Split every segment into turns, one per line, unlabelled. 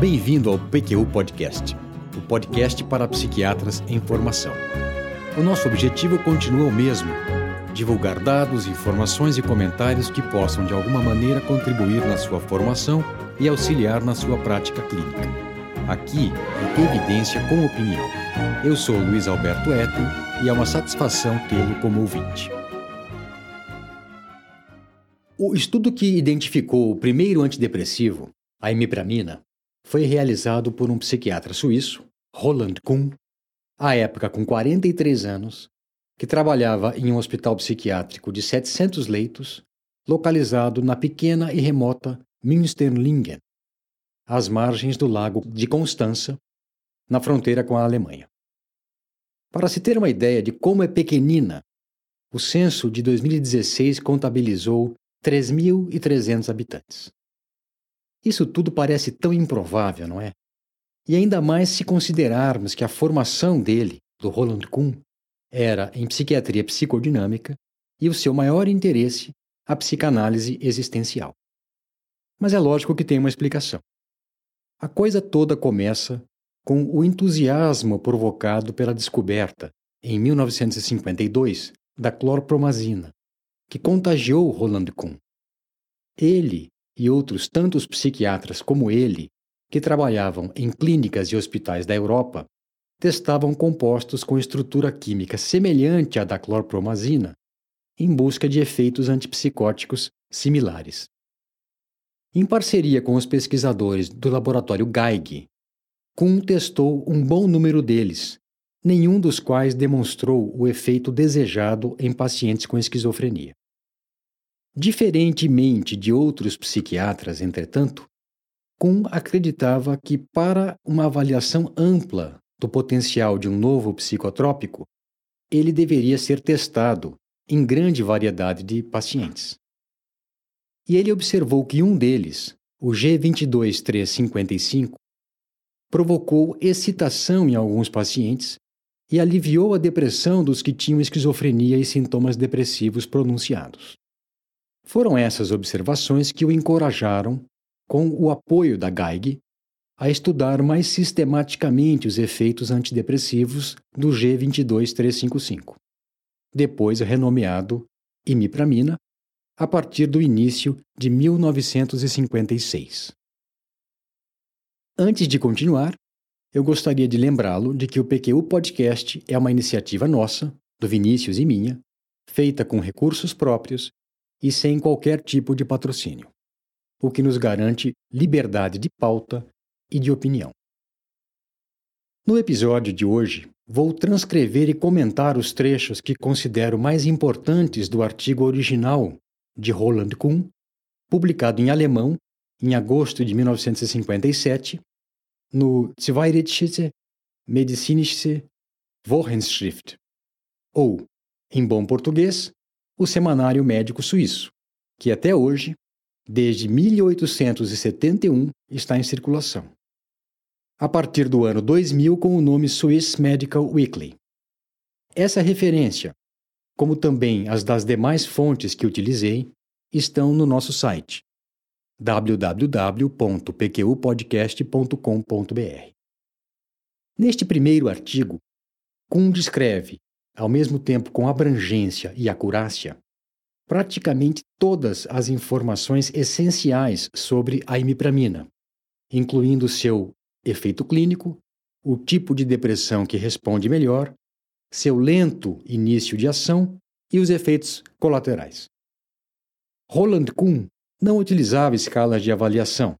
Bem-vindo ao PQU Podcast, o podcast para psiquiatras em formação. O nosso objetivo continua o mesmo: divulgar dados, informações e comentários que possam de alguma maneira contribuir na sua formação e auxiliar na sua prática clínica. Aqui evidência com opinião. Eu sou Luiz Alberto Etten e é uma satisfação tê-lo como ouvinte. O estudo que identificou o primeiro antidepressivo, a imipramina, foi realizado por um psiquiatra suíço, Roland Kuhn, à época com 43 anos, que trabalhava em um hospital psiquiátrico de 700 leitos, localizado na pequena e remota Münsterlingen, às margens do lago de Constança, na fronteira com a Alemanha. Para se ter uma ideia de como é pequenina, o censo de 2016 contabilizou 3.300 habitantes. Isso tudo parece tão improvável, não é? E ainda mais se considerarmos que a formação dele, do Roland Kuhn, era em psiquiatria psicodinâmica e o seu maior interesse, a psicanálise existencial. Mas é lógico que tem uma explicação. A coisa toda começa com o entusiasmo provocado pela descoberta, em 1952, da clorpromazina, que contagiou Roland Kuhn. Ele e outros tantos psiquiatras como ele, que trabalhavam em clínicas e hospitais da Europa, testavam compostos com estrutura química semelhante à da clorpromazina, em busca de efeitos antipsicóticos similares. Em parceria com os pesquisadores do laboratório Geig, Kuhn testou um bom número deles, nenhum dos quais demonstrou o efeito desejado em pacientes com esquizofrenia. Diferentemente de outros psiquiatras, entretanto, Kuhn acreditava que, para uma avaliação ampla do potencial de um novo psicotrópico, ele deveria ser testado em grande variedade de pacientes. E ele observou que um deles, o G22355, provocou excitação em alguns pacientes e aliviou a depressão dos que tinham esquizofrenia e sintomas depressivos pronunciados. Foram essas observações que o encorajaram, com o apoio da Geig, a estudar mais sistematicamente os efeitos antidepressivos do G22355, depois renomeado imipramina, a partir do início de 1956. Antes de continuar, eu gostaria de lembrá-lo de que o PQU Podcast é uma iniciativa nossa, do Vinícius e minha, feita com recursos próprios e sem qualquer tipo de patrocínio, o que nos garante liberdade de pauta e de opinião. No episódio de hoje, vou transcrever e comentar os trechos que considero mais importantes do artigo original de Roland Kuhn, publicado em alemão em agosto de 1957, no Zweirätische Medizinische Wochenschrift, ou, em bom português, o Semanário Médico Suíço, que até hoje, desde 1871, está em circulação. A partir do ano 2000, com o nome Swiss Medical Weekly. Essa referência, como também as das demais fontes que utilizei, estão no nosso site www.pqpodcast.com.br. Neste primeiro artigo, Kuhn descreve ao mesmo tempo com abrangência e acurácia, praticamente todas as informações essenciais sobre a imipramina, incluindo seu efeito clínico, o tipo de depressão que responde melhor, seu lento início de ação e os efeitos colaterais. Roland Kuhn não utilizava escalas de avaliação.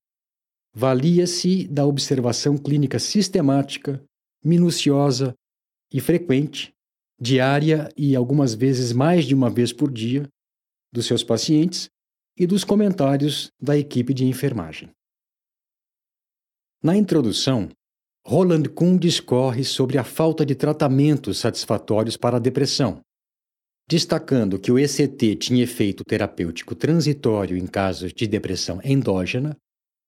Valia-se da observação clínica sistemática, minuciosa e frequente diária e algumas vezes mais de uma vez por dia dos seus pacientes e dos comentários da equipe de enfermagem. Na introdução, Roland Kuhn discorre sobre a falta de tratamentos satisfatórios para a depressão, destacando que o ECT tinha efeito terapêutico transitório em casos de depressão endógena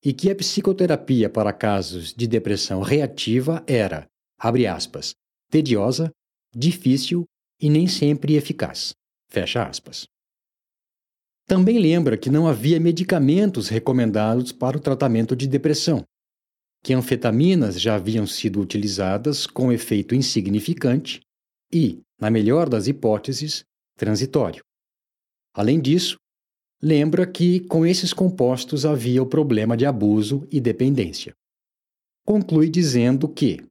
e que a psicoterapia para casos de depressão reativa era, abre aspas, tediosa, difícil e nem sempre eficaz. Fecha aspas. Também lembra que não havia medicamentos recomendados para o tratamento de depressão que anfetaminas já haviam sido utilizadas com efeito insignificante e, na melhor das hipóteses, transitório. Além disso, lembra que com esses compostos havia o problema de abuso e dependência. Conclui dizendo que,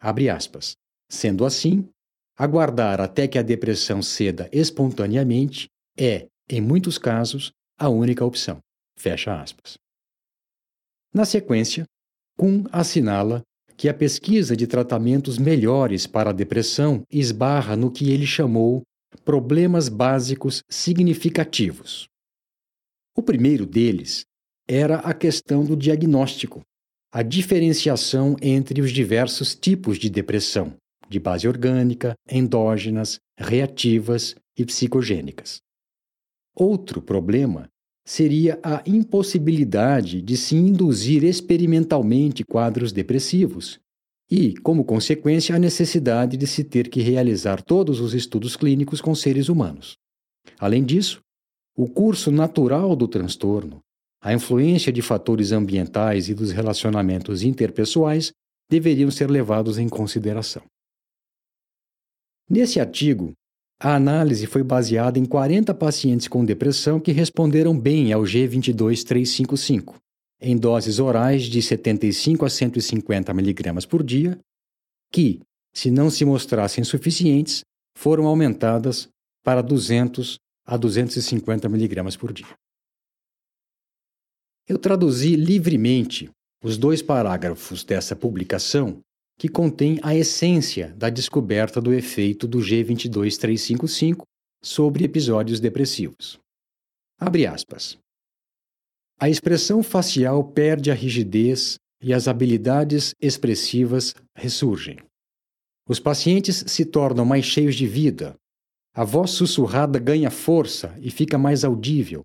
abre aspas, sendo assim, aguardar até que a depressão ceda espontaneamente é, em muitos casos, a única opção. Fecha aspas. Na sequência, Kuhn assinala que a pesquisa de tratamentos melhores para a depressão esbarra no que ele chamou problemas básicos significativos. O primeiro deles era a questão do diagnóstico, a diferenciação entre os diversos tipos de depressão, de base orgânica, endógenas, reativas e psicogênicas. Outro problema seria a impossibilidade de se induzir experimentalmente quadros depressivos e, como consequência, a necessidade de se ter que realizar todos os estudos clínicos com seres humanos. Além disso, o curso natural do transtorno, a influência de fatores ambientais e dos relacionamentos interpessoais deveriam ser levados em consideração. Nesse artigo, a análise foi baseada em 40 pacientes com depressão que responderam bem ao G22355, em doses orais de 75 a 150 mg por dia, que, se não se mostrassem suficientes, foram aumentadas para 200 a 250 mg por dia. Eu traduzi livremente os dois parágrafos dessa publicação que contém a essência da descoberta do efeito do G22355 sobre episódios depressivos. Abre aspas. A expressão facial perde a rigidez e as habilidades expressivas ressurgem. Os pacientes se tornam mais cheios de vida. A voz sussurrada ganha força e fica mais audível.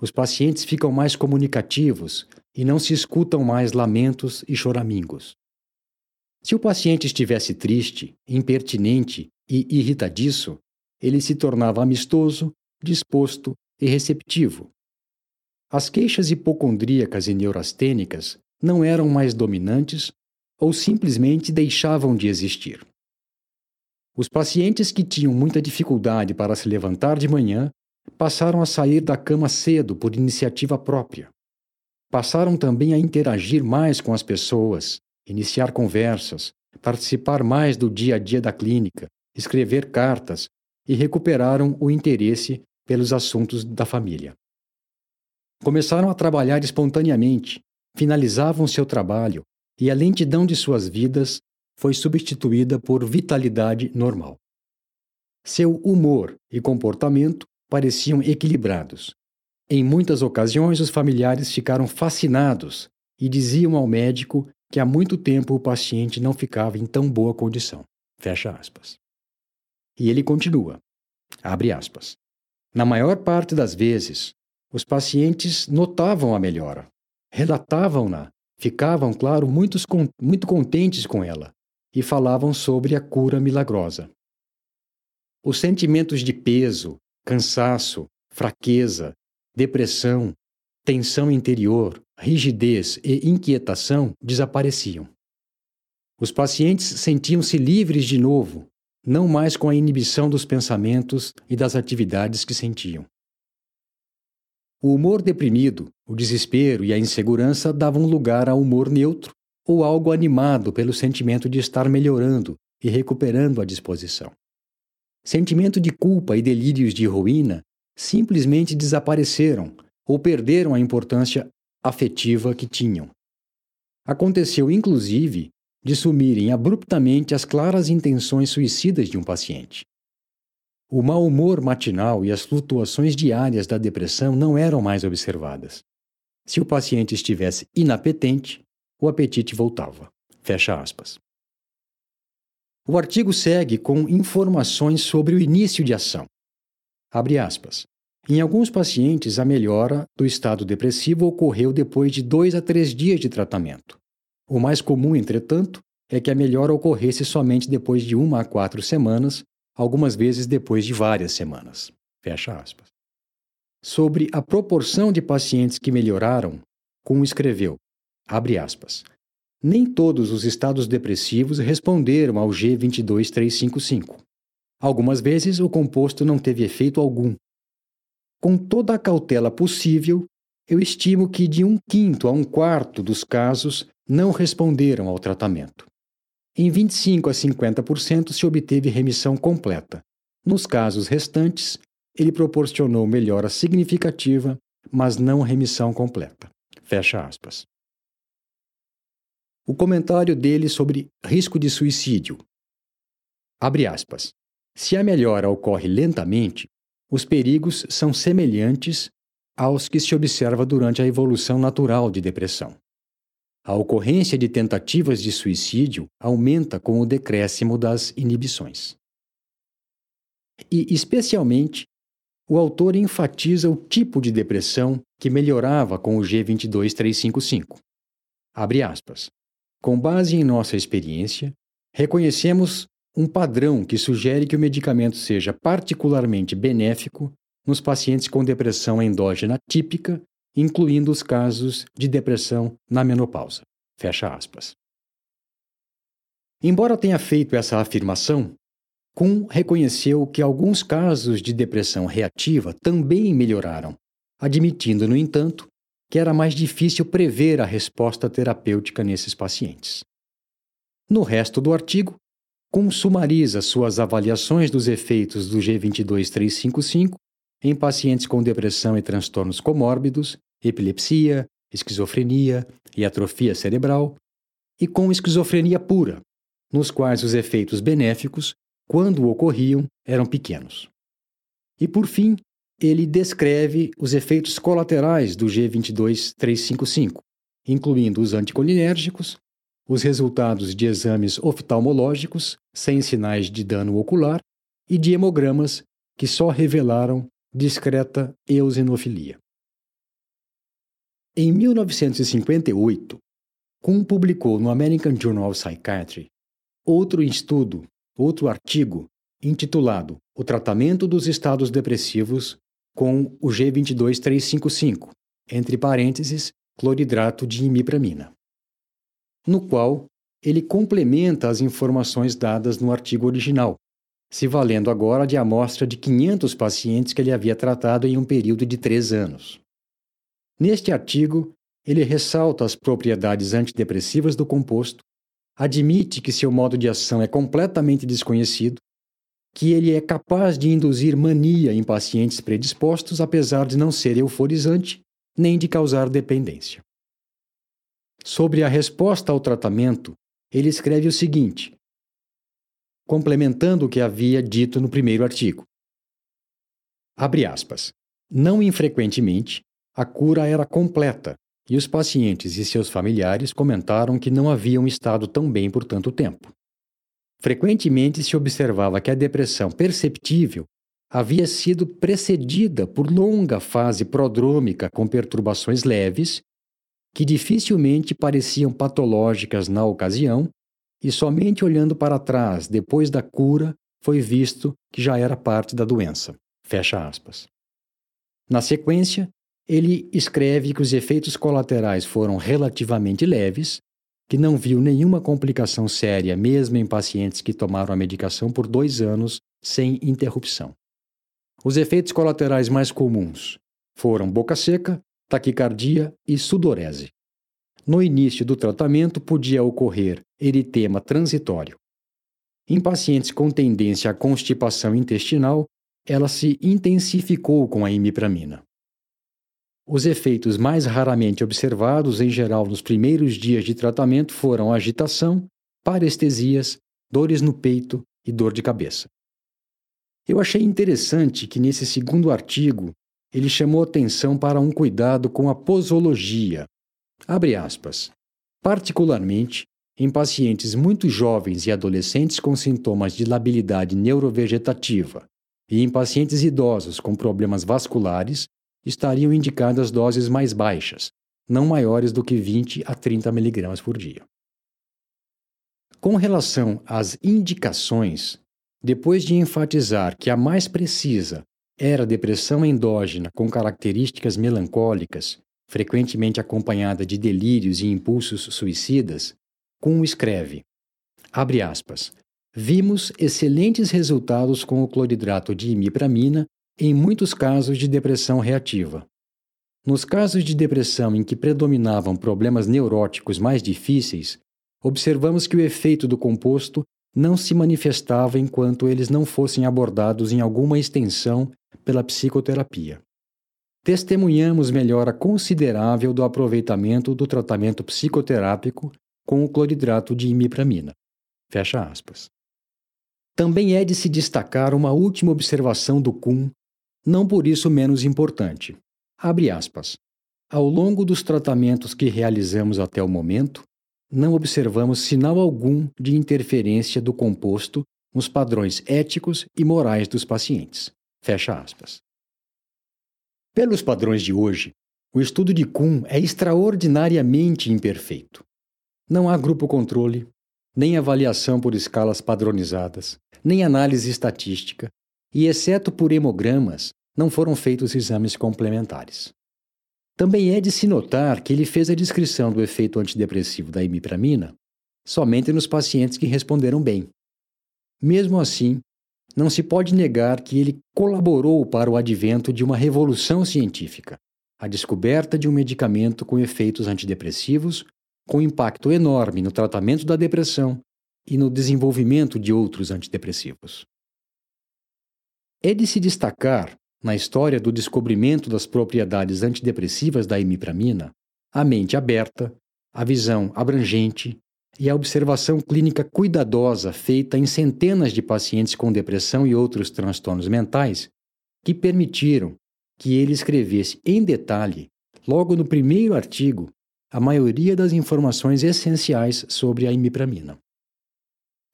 Os pacientes ficam mais comunicativos e não se escutam mais lamentos e choramingos. Se o paciente estivesse triste, impertinente e irritadiço, ele se tornava amistoso, disposto e receptivo. As queixas hipocondríacas e neurastênicas não eram mais dominantes ou simplesmente deixavam de existir. Os pacientes que tinham muita dificuldade para se levantar de manhã passaram a sair da cama cedo por iniciativa própria. Passaram também a interagir mais com as pessoas, iniciar conversas, participar mais do dia a dia da clínica, escrever cartas e recuperaram o interesse pelos assuntos da família. Começaram a trabalhar espontaneamente, finalizavam seu trabalho e a lentidão de suas vidas foi substituída por vitalidade normal. Seu humor e comportamento pareciam equilibrados. Em muitas ocasiões, os familiares ficaram fascinados e diziam ao médico que há muito tempo o paciente não ficava em tão boa condição. Fecha aspas. E ele continua. Abre aspas. Na maior parte das vezes, os pacientes notavam a melhora, relatavam-na, ficavam, claro, muitos, muito contentes com ela e falavam sobre a cura milagrosa. Os sentimentos de peso, cansaço, fraqueza, depressão, tensão interior, rigidez e inquietação desapareciam. Os pacientes sentiam-se livres de novo, não mais com a inibição dos pensamentos e das atividades que sentiam. O humor deprimido, o desespero e a insegurança davam lugar ao humor neutro ou algo animado pelo sentimento de estar melhorando e recuperando a disposição. Sentimento de culpa e delírios de ruína simplesmente desapareceram ou perderam a importância afetiva que tinham. Aconteceu, inclusive, de sumirem abruptamente as claras intenções suicidas de um paciente. O mau humor matinal e as flutuações diárias da depressão não eram mais observadas. Se o paciente estivesse inapetente, o apetite voltava. Fecha aspas. O artigo segue com informações sobre o início de ação. Abre aspas. Em alguns pacientes, a melhora do estado depressivo ocorreu depois de dois a três dias de tratamento. O mais comum, entretanto, é que a melhora ocorresse somente depois de uma a quatro semanas, algumas vezes depois de várias semanas. Fecha aspas. Sobre a proporção de pacientes que melhoraram, Kuhn escreveu, abre aspas, nem todos os estados depressivos responderam ao G22355. Algumas vezes o composto não teve efeito algum. Com toda a cautela possível, eu estimo que de um quinto a um quarto dos casos não responderam ao tratamento. Em 25 a 50% se obteve remissão completa. Nos casos restantes, ele proporcionou melhora significativa, mas não remissão completa. Fecha aspas. O comentário dele sobre risco de suicídio. Abre aspas. Se a melhora ocorre lentamente, os perigos são semelhantes aos que se observa durante a evolução natural de depressão. A ocorrência de tentativas de suicídio aumenta com o decréscimo das inibições. E, especialmente, o autor enfatiza o tipo de depressão que melhorava com o G22355. Abre aspas. Com base em nossa experiência, reconhecemos um padrão que sugere que o medicamento seja particularmente benéfico nos pacientes com depressão endógena típica, incluindo os casos de depressão na menopausa. Fecha aspas. Embora tenha feito essa afirmação, Kuhn reconheceu que alguns casos de depressão reativa também melhoraram, admitindo, no entanto, que era mais difícil prever a resposta terapêutica nesses pacientes. No resto do artigo, consumariza suas avaliações dos efeitos do G22355 em pacientes com depressão e transtornos comórbidos, epilepsia, esquizofrenia e atrofia cerebral, e com esquizofrenia pura, nos quais os efeitos benéficos, quando ocorriam, eram pequenos. E por fim, ele descreve os efeitos colaterais do G22355, incluindo os anticolinérgicos, os resultados de exames oftalmológicos sem sinais de dano ocular e de hemogramas que só revelaram discreta eosinofilia. Em 1958, Kuhn publicou no American Journal of Psychiatry outro estudo, outro artigo, intitulado O tratamento dos estados depressivos com o G22355, entre parênteses, cloridrato de imipramina no qual ele complementa as informações dadas no artigo original, se valendo agora de amostra de 500 pacientes que ele havia tratado em um período de três anos. Neste artigo, ele ressalta as propriedades antidepressivas do composto, admite que seu modo de ação é completamente desconhecido, que ele é capaz de induzir mania em pacientes predispostos, apesar de não ser euforizante nem de causar dependência. Sobre a resposta ao tratamento, ele escreve o seguinte, complementando o que havia dito no primeiro artigo. Abre aspas. Não infrequentemente, a cura era completa e os pacientes e seus familiares comentaram que não haviam estado tão bem por tanto tempo. Frequentemente se observava que a depressão perceptível havia sido precedida por longa fase prodrômica com perturbações leves que dificilmente pareciam patológicas na ocasião, e somente olhando para trás, depois da cura, foi visto que já era parte da doença. Fecha aspas. Na sequência, ele escreve que os efeitos colaterais foram relativamente leves, que não viu nenhuma complicação séria, mesmo em pacientes que tomaram a medicação por dois anos sem interrupção. Os efeitos colaterais mais comuns foram boca seca, taquicardia e sudorese. No início do tratamento podia ocorrer eritema transitório. Em pacientes com tendência à constipação intestinal, ela se intensificou com a imipramina. Os efeitos mais raramente observados, em geral nos primeiros dias de tratamento, foram agitação, parestesias, dores no peito e dor de cabeça. Eu achei interessante que nesse segundo artigo ele chamou atenção para um cuidado com a posologia. Abre aspas. Particularmente em pacientes muito jovens e adolescentes com sintomas de labilidade neurovegetativa e em pacientes idosos com problemas vasculares, estariam indicadas doses mais baixas, não maiores do que 20 a 30 mg por dia. Com relação às indicações, depois de enfatizar que a mais precisa era depressão endógena com características melancólicas, frequentemente acompanhada de delírios e impulsos suicidas, Kuhn escreve, abre aspas, vimos excelentes resultados com o cloridrato de imipramina em muitos casos de depressão reativa. Nos casos de depressão em que predominavam problemas neuróticos mais difíceis, observamos que o efeito do composto não se manifestava enquanto eles não fossem abordados em alguma extensão pela psicoterapia. Testemunhamos melhora considerável do aproveitamento do tratamento psicoterápico com o cloridrato de imipramina. Fecha aspas. Também é de se destacar uma última observação do Kuhn, não por isso menos importante. Abre aspas. Ao longo dos tratamentos que realizamos até o momento, não observamos sinal algum de interferência do composto nos padrões éticos e morais dos pacientes. Fecha aspas. Pelos padrões de hoje, o estudo de Kuhn é extraordinariamente imperfeito. Não há grupo controle, nem avaliação por escalas padronizadas, nem análise estatística, e, exceto por hemogramas, não foram feitos exames complementares. Também é de se notar que ele fez a descrição do efeito antidepressivo da imipramina somente nos pacientes que responderam bem. Mesmo assim, não se pode negar que ele colaborou para o advento de uma revolução científica, a descoberta de um medicamento com efeitos antidepressivos com impacto enorme no tratamento da depressão e no desenvolvimento de outros antidepressivos. É de se destacar na história do descobrimento das propriedades antidepressivas da imipramina, a mente aberta, a visão abrangente e a observação clínica cuidadosa feita em centenas de pacientes com depressão e outros transtornos mentais que permitiram que ele escrevesse em detalhe, logo no primeiro artigo, a maioria das informações essenciais sobre a imipramina.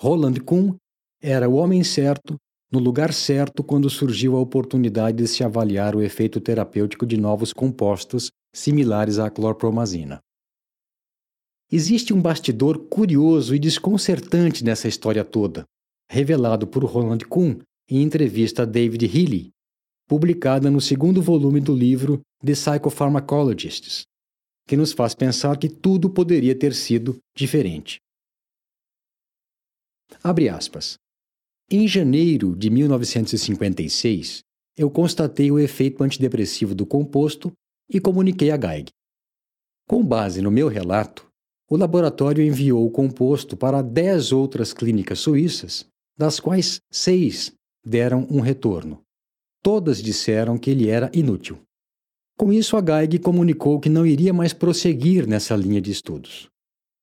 Roland Kuhn era o homem certo no lugar certo quando surgiu a oportunidade de se avaliar o efeito terapêutico de novos compostos similares à clorpromazina. Existe um bastidor curioso e desconcertante nessa história toda, revelado por Roland Kuhn em entrevista a David Healy, publicada no segundo volume do livro The Psychopharmacologists, que nos faz pensar que tudo poderia ter sido diferente. Abre aspas. Em janeiro de 1956, eu constatei o efeito antidepressivo do composto e comuniquei a Geig. Com base no meu relato, o laboratório enviou o composto para 10 outras clínicas suíças, das quais seis deram um retorno. Todas disseram que ele era inútil. Com isso, a Geig comunicou que não iria mais prosseguir nessa linha de estudos.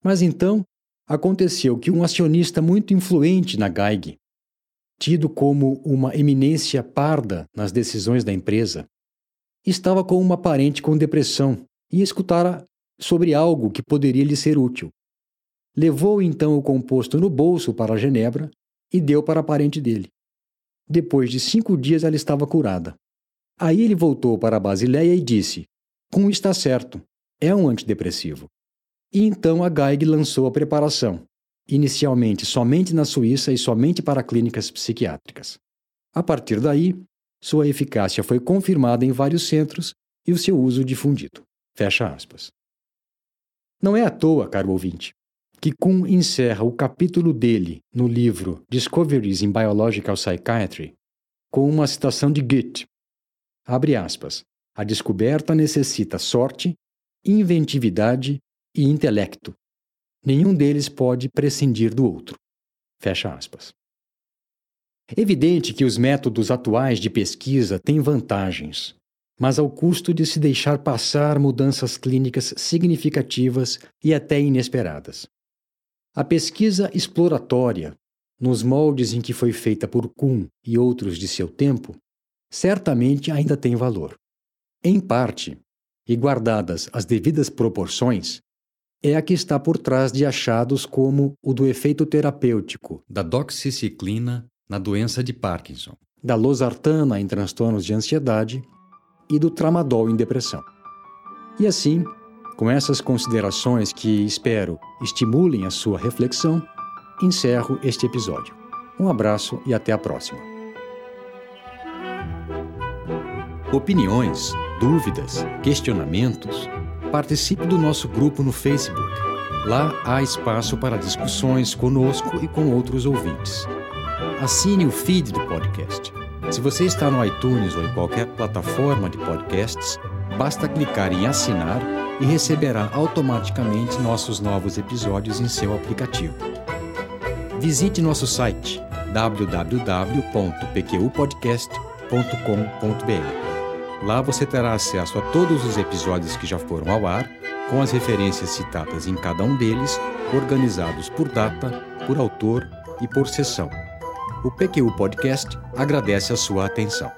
Mas então, aconteceu que um acionista muito influente na Geig tido como uma eminência parda nas decisões da empresa, estava com uma parente com depressão e escutara sobre algo que poderia lhe ser útil. Levou então o composto no bolso para Genebra e deu para a parente dele. Depois de cinco dias ela estava curada. Aí ele voltou para a Basileia e disse: Com está certo, é um antidepressivo. E então a Geig lançou a preparação, inicialmente somente na Suíça e somente para clínicas psiquiátricas. A partir daí, sua eficácia foi confirmada em vários centros e o seu uso difundido. Fecha aspas. Não é à toa, caro ouvinte, que Kuhn encerra o capítulo dele no livro Discoveries in Biological Psychiatry com uma citação de Goethe. Abre aspas. A descoberta necessita sorte, inventividade e intelecto, Nenhum deles pode prescindir do outro. Fecha aspas. Evidente que os métodos atuais de pesquisa têm vantagens, mas ao custo de se deixar passar mudanças clínicas significativas e até inesperadas. A pesquisa exploratória, nos moldes em que foi feita por Kuhn e outros de seu tempo, certamente ainda tem valor. Em parte, e guardadas as devidas proporções, é a que está por trás de achados como o do efeito terapêutico da doxiciclina na doença de Parkinson, da losartana em transtornos de ansiedade e do tramadol em depressão. E assim, com essas considerações que espero estimulem a sua reflexão, encerro este episódio. Um abraço e até a próxima. Opiniões, dúvidas, questionamentos Participe do nosso grupo no Facebook. Lá há espaço para discussões conosco e com outros ouvintes. Assine o feed do podcast. Se você está no iTunes ou em qualquer plataforma de podcasts, basta clicar em assinar e receberá automaticamente nossos novos episódios em seu aplicativo. Visite nosso site www.pqpodcast.com.br. Lá você terá acesso a todos os episódios que já foram ao ar, com as referências citadas em cada um deles, organizados por data, por autor e por sessão. O PQU Podcast agradece a sua atenção.